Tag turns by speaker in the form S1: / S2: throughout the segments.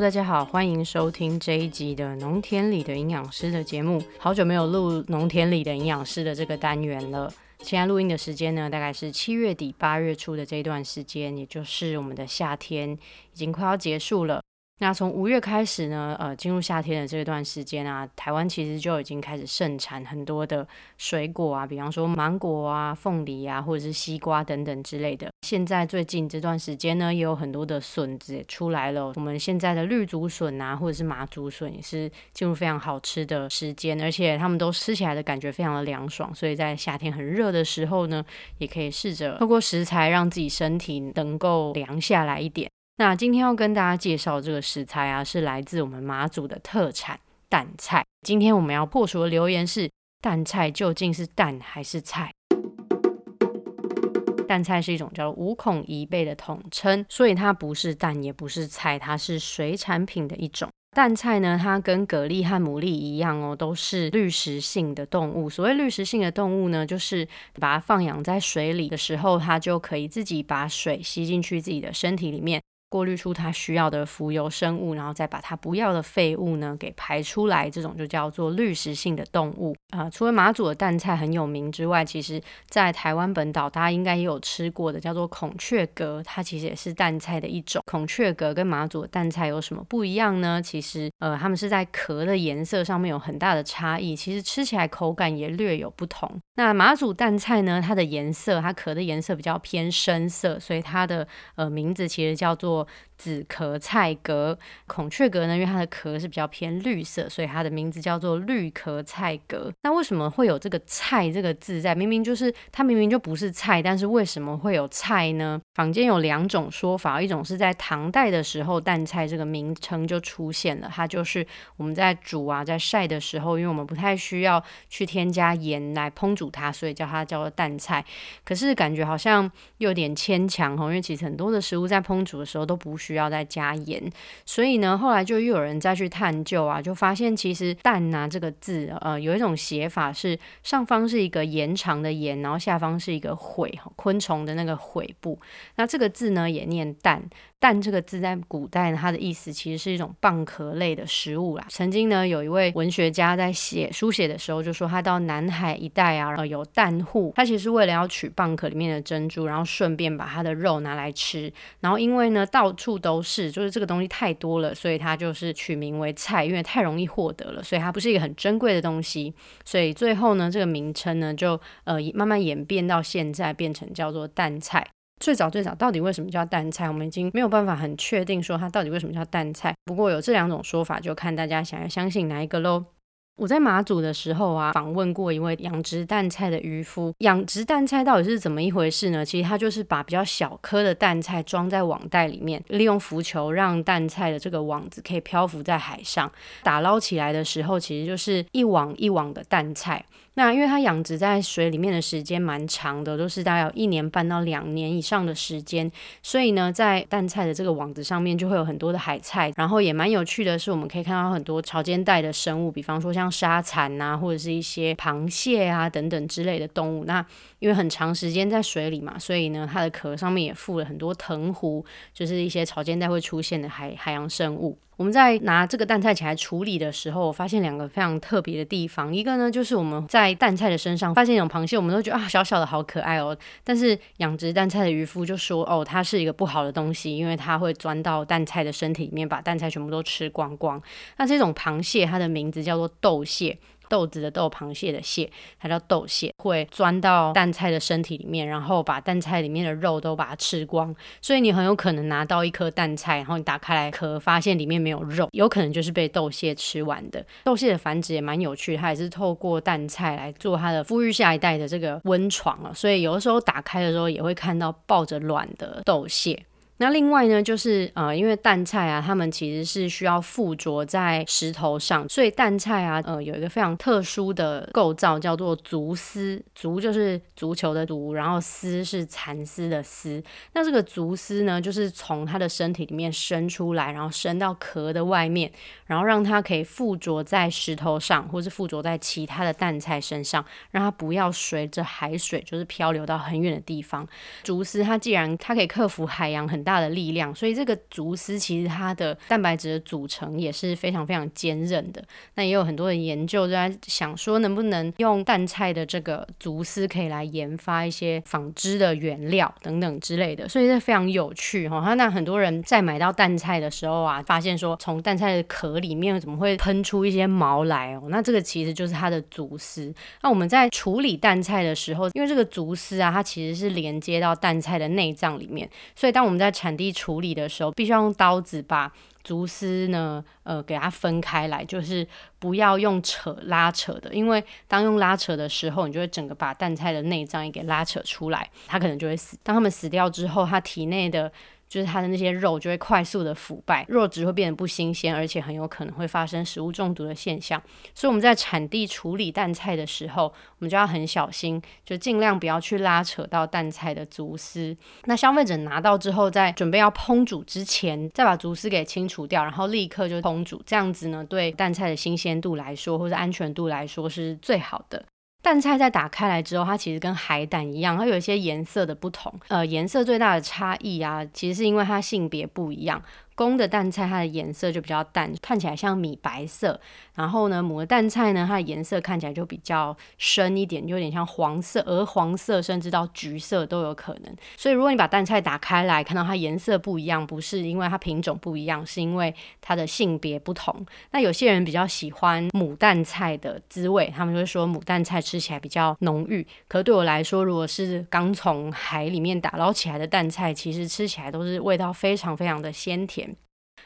S1: 大家好，欢迎收听这一集的农田里的营养师的节目。好久没有录农田里的营养师的这个单元了。现在录音的时间呢，大概是七月底八月初的这段时间，也就是我们的夏天已经快要结束了。那从五月开始呢，呃，进入夏天的这段时间啊，台湾其实就已经开始盛产很多的水果啊，比方说芒果啊、凤梨啊，或者是西瓜等等之类的。现在最近这段时间呢，也有很多的笋子也出来了。我们现在的绿竹笋啊，或者是麻竹笋，也是进入非常好吃的时间，而且它们都吃起来的感觉非常的凉爽。所以在夏天很热的时候呢，也可以试着透过食材让自己身体能够凉下来一点。那今天要跟大家介绍这个食材啊，是来自我们马祖的特产蛋菜。今天我们要破除的留言是：蛋菜究竟是蛋还是菜？蛋菜是一种叫做五孔贻贝的统称，所以它不是蛋，也不是菜，它是水产品的一种。蛋菜呢，它跟蛤蜊和牡蛎一样哦，都是滤食性的动物。所谓滤食性的动物呢，就是把它放养在水里的时候，它就可以自己把水吸进去自己的身体里面。过滤出它需要的浮游生物，然后再把它不要的废物呢给排出来，这种就叫做滤食性的动物啊。除了马祖的蛋菜很有名之外，其实在台湾本岛大家应该也有吃过的，叫做孔雀蛤，它其实也是蛋菜的一种。孔雀蛤跟马祖的蛋菜有什么不一样呢？其实呃，它们是在壳的颜色上面有很大的差异，其实吃起来口感也略有不同。那马祖蛋菜呢，它的颜色，它壳的颜色比较偏深色，所以它的呃名字其实叫做。做紫壳菜蛤，孔雀蛤呢？因为它的壳是比较偏绿色，所以它的名字叫做绿壳菜蛤。那为什么会有这个“菜”这个字在？明明就是它明明就不是菜，但是为什么会有菜呢？坊间有两种说法，一种是在唐代的时候，蛋菜这个名称就出现了，它就是我们在煮啊，在晒的时候，因为我们不太需要去添加盐来烹煮它，所以叫它叫做蛋菜。可是感觉好像又有点牵强哦，因为其实很多的食物在烹煮的时候。都不需需要再加盐，所以呢，后来就又有人再去探究啊，就发现其实“蛋”呐这个字，呃，有一种写法是上方是一个延长的延，然后下方是一个悔，昆虫的那个毁部，那这个字呢也念蛋。蛋这个字在古代呢，它的意思其实是一种蚌壳类的食物啦。曾经呢，有一位文学家在写书写的时候，就说他到南海一带啊，呃，有蛋户，他其实是为了要取蚌壳里面的珍珠，然后顺便把它的肉拿来吃。然后因为呢，到处都是，就是这个东西太多了，所以他就是取名为菜，因为太容易获得了，所以它不是一个很珍贵的东西。所以最后呢，这个名称呢，就呃慢慢演变到现在，变成叫做蛋菜。最早最早到底为什么叫蛋菜？我们已经没有办法很确定说它到底为什么叫蛋菜。不过有这两种说法，就看大家想要相信哪一个喽。我在马祖的时候啊，访问过一位养殖蛋菜的渔夫。养殖蛋菜到底是怎么一回事呢？其实他就是把比较小颗的蛋菜装在网袋里面，利用浮球让蛋菜的这个网子可以漂浮在海上。打捞起来的时候，其实就是一网一网的蛋菜。那因为它养殖在水里面的时间蛮长的，都是大概有一年半到两年以上的时间，所以呢，在蛋菜的这个网子上面就会有很多的海菜，然后也蛮有趣的是，我们可以看到很多潮间带的生物，比方说像沙蚕啊，或者是一些螃蟹啊等等之类的动物。那因为很长时间在水里嘛，所以呢，它的壳上面也附了很多藤壶，就是一些潮间带会出现的海海洋生物。我们在拿这个蛋菜起来处理的时候，我发现两个非常特别的地方。一个呢，就是我们在蛋菜的身上发现一种螃蟹，我们都觉得啊，小小的好可爱哦。但是养殖蛋菜的渔夫就说，哦，它是一个不好的东西，因为它会钻到蛋菜的身体里面，把蛋菜全部都吃光光。那这种螃蟹，它的名字叫做豆蟹。豆子的豆，螃蟹的蟹，它叫豆蟹，会钻到蛋菜的身体里面，然后把蛋菜里面的肉都把它吃光。所以你很有可能拿到一颗蛋菜，然后你打开来壳，发现里面没有肉，有可能就是被豆蟹吃完的。豆蟹的繁殖也蛮有趣，它也是透过蛋菜来做它的孵育下一代的这个温床啊。所以有的时候打开的时候，也会看到抱着卵的豆蟹。那另外呢，就是呃，因为蛋菜啊，它们其实是需要附着在石头上，所以蛋菜啊，呃，有一个非常特殊的构造，叫做足丝。足就是足球的足，然后丝是蚕丝的丝。那这个足丝呢，就是从它的身体里面伸出来，然后伸到壳的外面，然后让它可以附着在石头上，或是附着在其他的蛋菜身上，让它不要随着海水就是漂流到很远的地方。足丝它既然它可以克服海洋很大的力量，所以这个竹丝其实它的蛋白质的组成也是非常非常坚韧的。那也有很多的研究就在想说，能不能用蛋菜的这个竹丝可以来研发一些纺织的原料等等之类的，所以这非常有趣哈。那很多人在买到蛋菜的时候啊，发现说从蛋菜的壳里面怎么会喷出一些毛来哦？那这个其实就是它的竹丝。那我们在处理蛋菜的时候，因为这个竹丝啊，它其实是连接到蛋菜的内脏里面，所以当我们在产地处理的时候，必须要用刀子把竹丝呢，呃，给它分开来，就是不要用扯拉扯的，因为当用拉扯的时候，你就会整个把蛋菜的内脏也给拉扯出来，它可能就会死。当它们死掉之后，它体内的就是它的那些肉就会快速的腐败，肉质会变得不新鲜，而且很有可能会发生食物中毒的现象。所以我们在产地处理蛋菜的时候，我们就要很小心，就尽量不要去拉扯到蛋菜的竹丝。那消费者拿到之后，在准备要烹煮之前，再把竹丝给清除掉，然后立刻就烹煮。这样子呢，对蛋菜的新鲜度来说，或者安全度来说是最好的。蛋菜在打开来之后，它其实跟海胆一样，它有一些颜色的不同。呃，颜色最大的差异啊，其实是因为它性别不一样。公的蛋菜它的颜色就比较淡，看起来像米白色。然后呢，母的蛋菜呢，它的颜色看起来就比较深一点，有点像黄色、鹅黄色，甚至到橘色都有可能。所以如果你把蛋菜打开来看到它颜色不一样，不是因为它品种不一样，是因为它的性别不同。那有些人比较喜欢母蛋菜的滋味，他们就会说母蛋菜吃起来比较浓郁。可对我来说，如果是刚从海里面打捞起来的蛋菜，其实吃起来都是味道非常非常的鲜甜。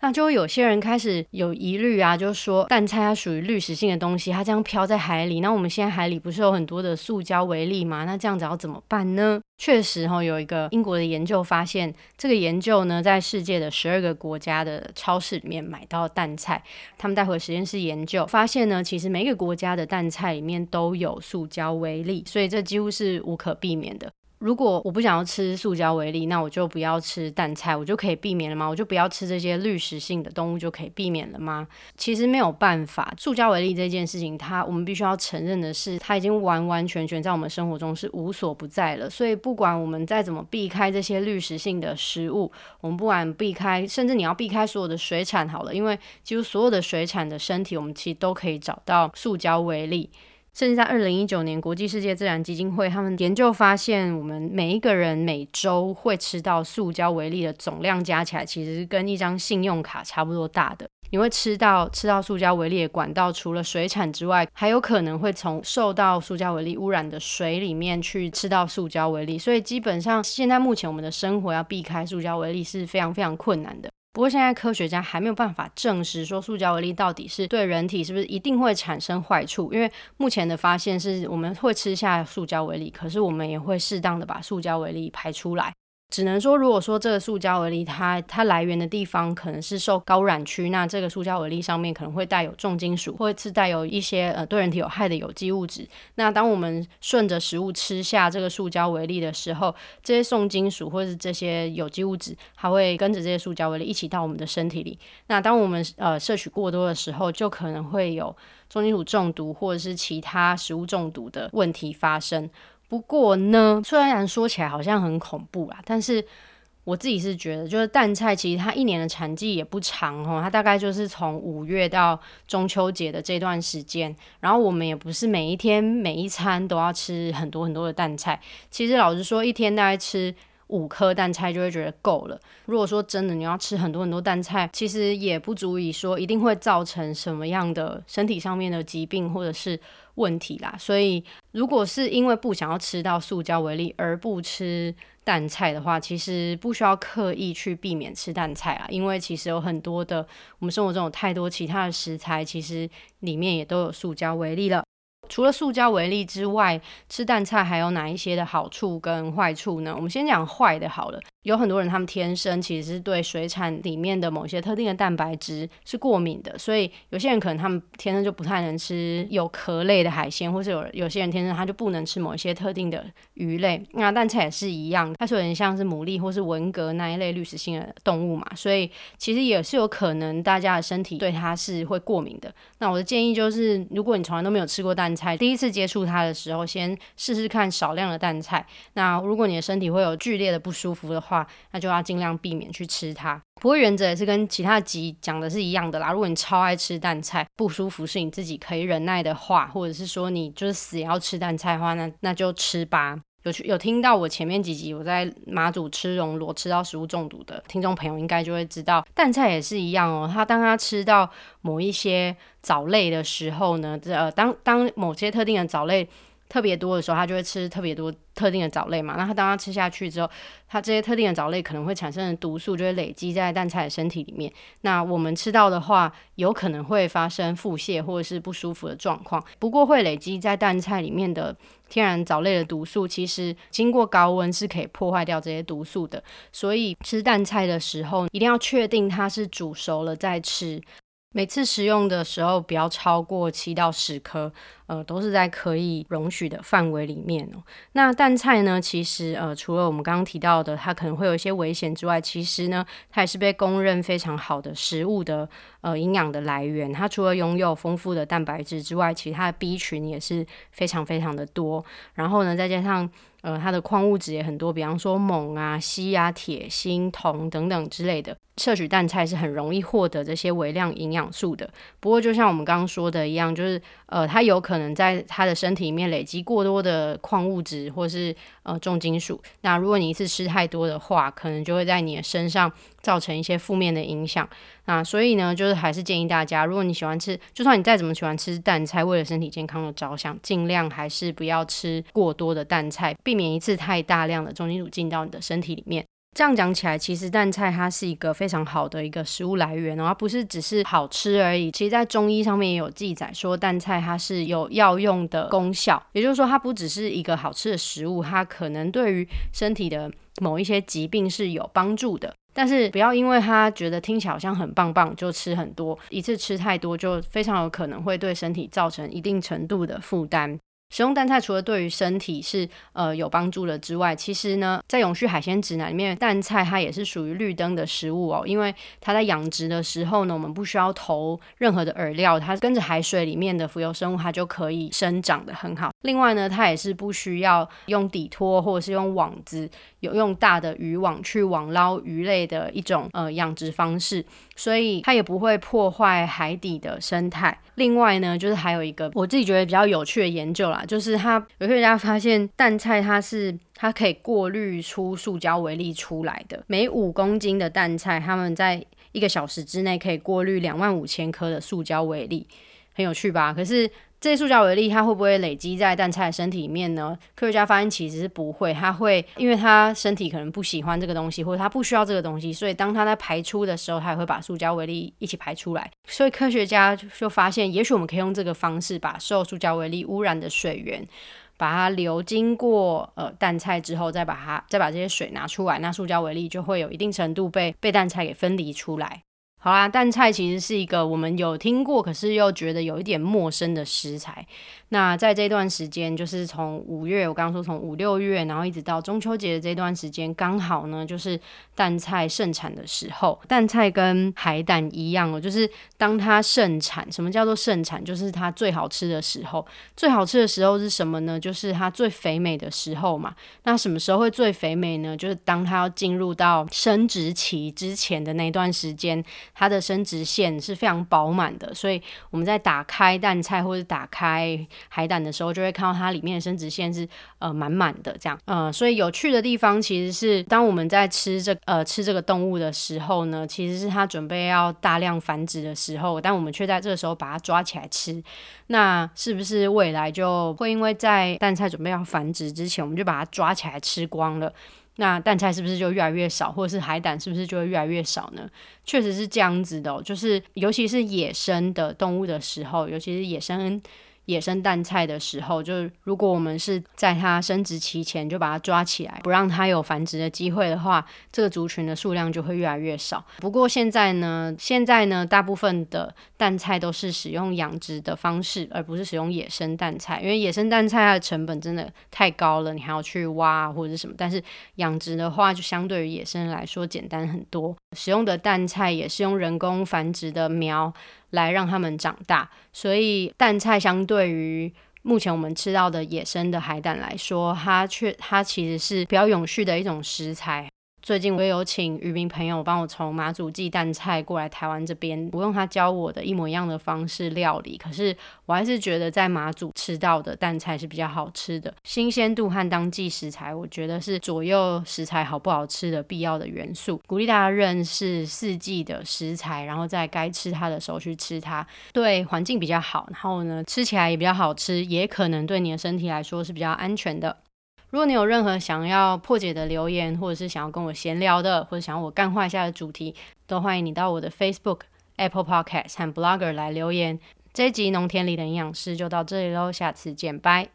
S1: 那就有些人开始有疑虑啊，就说蛋菜它属于滤食性的东西，它这样漂在海里，那我们现在海里不是有很多的塑胶微粒吗？那这样子要怎么办呢？确实哈，有一个英国的研究发现，这个研究呢，在世界的十二个国家的超市里面买到蛋菜，他们带回实验室研究，发现呢，其实每个国家的蛋菜里面都有塑胶微粒，所以这几乎是无可避免的。如果我不想要吃塑胶为例，那我就不要吃蛋菜，我就可以避免了吗？我就不要吃这些滤食性的动物就可以避免了吗？其实没有办法，塑胶为例这件事情，它我们必须要承认的是，它已经完完全全在我们生活中是无所不在了。所以不管我们再怎么避开这些滤食性的食物，我们不管避开，甚至你要避开所有的水产好了，因为几乎所有的水产的身体，我们其实都可以找到塑胶为例。甚至在二零一九年，国际世界自然基金会他们研究发现，我们每一个人每周会吃到塑胶微粒的总量加起来，其实跟一张信用卡差不多大的。你会吃到吃到塑胶微粒的管道，除了水产之外，还有可能会从受到塑胶微粒污染的水里面去吃到塑胶微粒。所以基本上，现在目前我们的生活要避开塑胶微粒是非常非常困难的。不过现在科学家还没有办法证实说塑胶微粒到底是对人体是不是一定会产生坏处，因为目前的发现是我们会吃下塑胶微粒，可是我们也会适当的把塑胶微粒排出来。只能说，如果说这个塑胶微粒它它来源的地方可能是受高染区，那这个塑胶微粒上面可能会带有重金属，或是带有一些呃对人体有害的有机物质。那当我们顺着食物吃下这个塑胶微粒的时候，这些重金属或是这些有机物质，还会跟着这些塑胶微粒一起到我们的身体里。那当我们呃摄取过多的时候，就可能会有重金属中毒或者是其他食物中毒的问题发生。不过呢，虽然说起来好像很恐怖啦，但是我自己是觉得，就是蛋菜其实它一年的产季也不长哦，它大概就是从五月到中秋节的这段时间。然后我们也不是每一天每一餐都要吃很多很多的蛋菜，其实老实说，一天大概吃五颗蛋菜就会觉得够了。如果说真的你要吃很多很多蛋菜，其实也不足以说一定会造成什么样的身体上面的疾病或者是。问题啦，所以如果是因为不想要吃到塑胶为例而不吃蛋菜的话，其实不需要刻意去避免吃蛋菜啊，因为其实有很多的我们生活中有太多其他的食材，其实里面也都有塑胶为例了。除了塑胶为例之外，吃蛋菜还有哪一些的好处跟坏处呢？我们先讲坏的好了。有很多人，他们天生其实是对水产里面的某些特定的蛋白质是过敏的，所以有些人可能他们天生就不太能吃有壳类的海鲜，或是有有些人天生他就不能吃某些特定的鱼类。那蛋菜也是一样，它是有点像是牡蛎或是文蛤那一类滤食性的动物嘛，所以其实也是有可能大家的身体对它是会过敏的。那我的建议就是，如果你从来都没有吃过蛋菜，第一次接触它的时候，先试试看少量的蛋菜。那如果你的身体会有剧烈的不舒服的话，话，那就要尽量避免去吃它。不过原则也是跟其他集讲的是一样的啦。如果你超爱吃蛋菜，不舒服是你自己可以忍耐的话，或者是说你就是死也要吃蛋菜的话，那那就吃吧。有去有听到我前面几集我在马祖吃熔螺吃到食物中毒的听众朋友，应该就会知道蛋菜也是一样哦。他当他吃到某一些藻类的时候呢，呃，当当某些特定的藻类。特别多的时候，它就会吃特别多特定的藻类嘛。那它当它吃下去之后，它这些特定的藻类可能会产生的毒素就会累积在蛋菜的身体里面。那我们吃到的话，有可能会发生腹泻或者是不舒服的状况。不过会累积在蛋菜里面的天然藻类的毒素，其实经过高温是可以破坏掉这些毒素的。所以吃蛋菜的时候，一定要确定它是煮熟了再吃。每次食用的时候不要超过七到十颗，呃，都是在可以容许的范围里面哦。那蛋菜呢，其实呃，除了我们刚刚提到的它可能会有一些危险之外，其实呢，它也是被公认非常好的食物的呃营养的来源。它除了拥有丰富的蛋白质之外，其实它的 B 群也是非常非常的多。然后呢，再加上呃，它的矿物质也很多，比方说锰啊、硒啊、铁、锌、铜等等之类的。摄取蛋菜是很容易获得这些微量营养素的。不过，就像我们刚刚说的一样，就是呃，它有可可能在他的身体里面累积过多的矿物质或是呃重金属。那如果你一次吃太多的话，可能就会在你的身上造成一些负面的影响。那所以呢，就是还是建议大家，如果你喜欢吃，就算你再怎么喜欢吃蛋菜，为了身体健康的着想，尽量还是不要吃过多的蛋菜，避免一次太大量的重金属进到你的身体里面。这样讲起来，其实蛋菜它是一个非常好的一个食物来源，然后不是只是好吃而已。其实，在中医上面也有记载说，蛋菜它是有药用的功效，也就是说，它不只是一个好吃的食物，它可能对于身体的某一些疾病是有帮助的。但是，不要因为它觉得听起来好像很棒棒，就吃很多，一次吃太多，就非常有可能会对身体造成一定程度的负担。食用淡菜除了对于身体是呃有帮助的之外，其实呢，在永续海鲜指南里面，淡菜它也是属于绿灯的食物哦，因为它在养殖的时候呢，我们不需要投任何的饵料，它跟着海水里面的浮游生物，它就可以生长的很好。另外呢，它也是不需要用底托或者是用网子，有用大的渔网去网捞鱼类的一种呃养殖方式，所以它也不会破坏海底的生态。另外呢，就是还有一个我自己觉得比较有趣的研究啦，就是他有科学家发现蛋菜它是它可以过滤出塑胶微粒出来的，每五公斤的蛋菜，他们在一个小时之内可以过滤两万五千颗的塑胶微粒，很有趣吧？可是。这些塑胶微粒，它会不会累积在蛋菜身体里面呢？科学家发现其实是不会，它会，因为它身体可能不喜欢这个东西，或者它不需要这个东西，所以当它在排出的时候，它也会把塑胶微粒一起排出来。所以科学家就发现，也许我们可以用这个方式，把受塑胶微粒污染的水源，把它流经过呃蛋菜之后，再把它再把这些水拿出来，那塑胶微粒就会有一定程度被被蛋菜给分离出来。好啦，蛋菜其实是一个我们有听过，可是又觉得有一点陌生的食材。那在这段时间，就是从五月，我刚刚说从五六月，然后一直到中秋节的这段时间，刚好呢就是蛋菜盛产的时候。蛋菜跟海胆一样哦，就是当它盛产，什么叫做盛产？就是它最好吃的时候。最好吃的时候是什么呢？就是它最肥美的时候嘛。那什么时候会最肥美呢？就是当它要进入到生殖期之前的那段时间，它的生殖腺是非常饱满的。所以我们在打开蛋菜或者打开海胆的时候，就会看到它里面的生殖腺是呃满满的这样，呃，所以有趣的地方其实是当我们在吃这呃吃这个动物的时候呢，其实是它准备要大量繁殖的时候，但我们却在这个时候把它抓起来吃，那是不是未来就会因为在蛋菜准备要繁殖之前，我们就把它抓起来吃光了？那蛋菜是不是就越来越少，或者是海胆是不是就会越来越少呢？确实是这样子的，就是尤其是野生的动物的时候，尤其是野生。野生蛋菜的时候，就是如果我们是在它生殖期前就把它抓起来，不让它有繁殖的机会的话，这个族群的数量就会越来越少。不过现在呢，现在呢，大部分的蛋菜都是使用养殖的方式，而不是使用野生蛋菜，因为野生蛋菜它的成本真的太高了，你还要去挖或者什么。但是养殖的话，就相对于野生来说简单很多。使用的蛋菜也是用人工繁殖的苗。来让它们长大，所以蛋菜相对于目前我们吃到的野生的海胆来说，它却它其实是比较永续的一种食材。最近我也有请渔民朋友帮我从马祖寄蛋菜过来台湾这边，我用他教我的一模一样的方式料理。可是我还是觉得在马祖吃到的蛋菜是比较好吃的，新鲜度和当季食材，我觉得是左右食材好不好吃的必要的元素。鼓励大家认识四季的食材，然后在该吃它的时候去吃它，对环境比较好。然后呢，吃起来也比较好吃，也可能对你的身体来说是比较安全的。如果你有任何想要破解的留言，或者是想要跟我闲聊的，或者想要我干化一下的主题，都欢迎你到我的 Facebook、Apple Podcast 和 Blogger 来留言。这一集农田里的营养师就到这里喽，下次见，拜。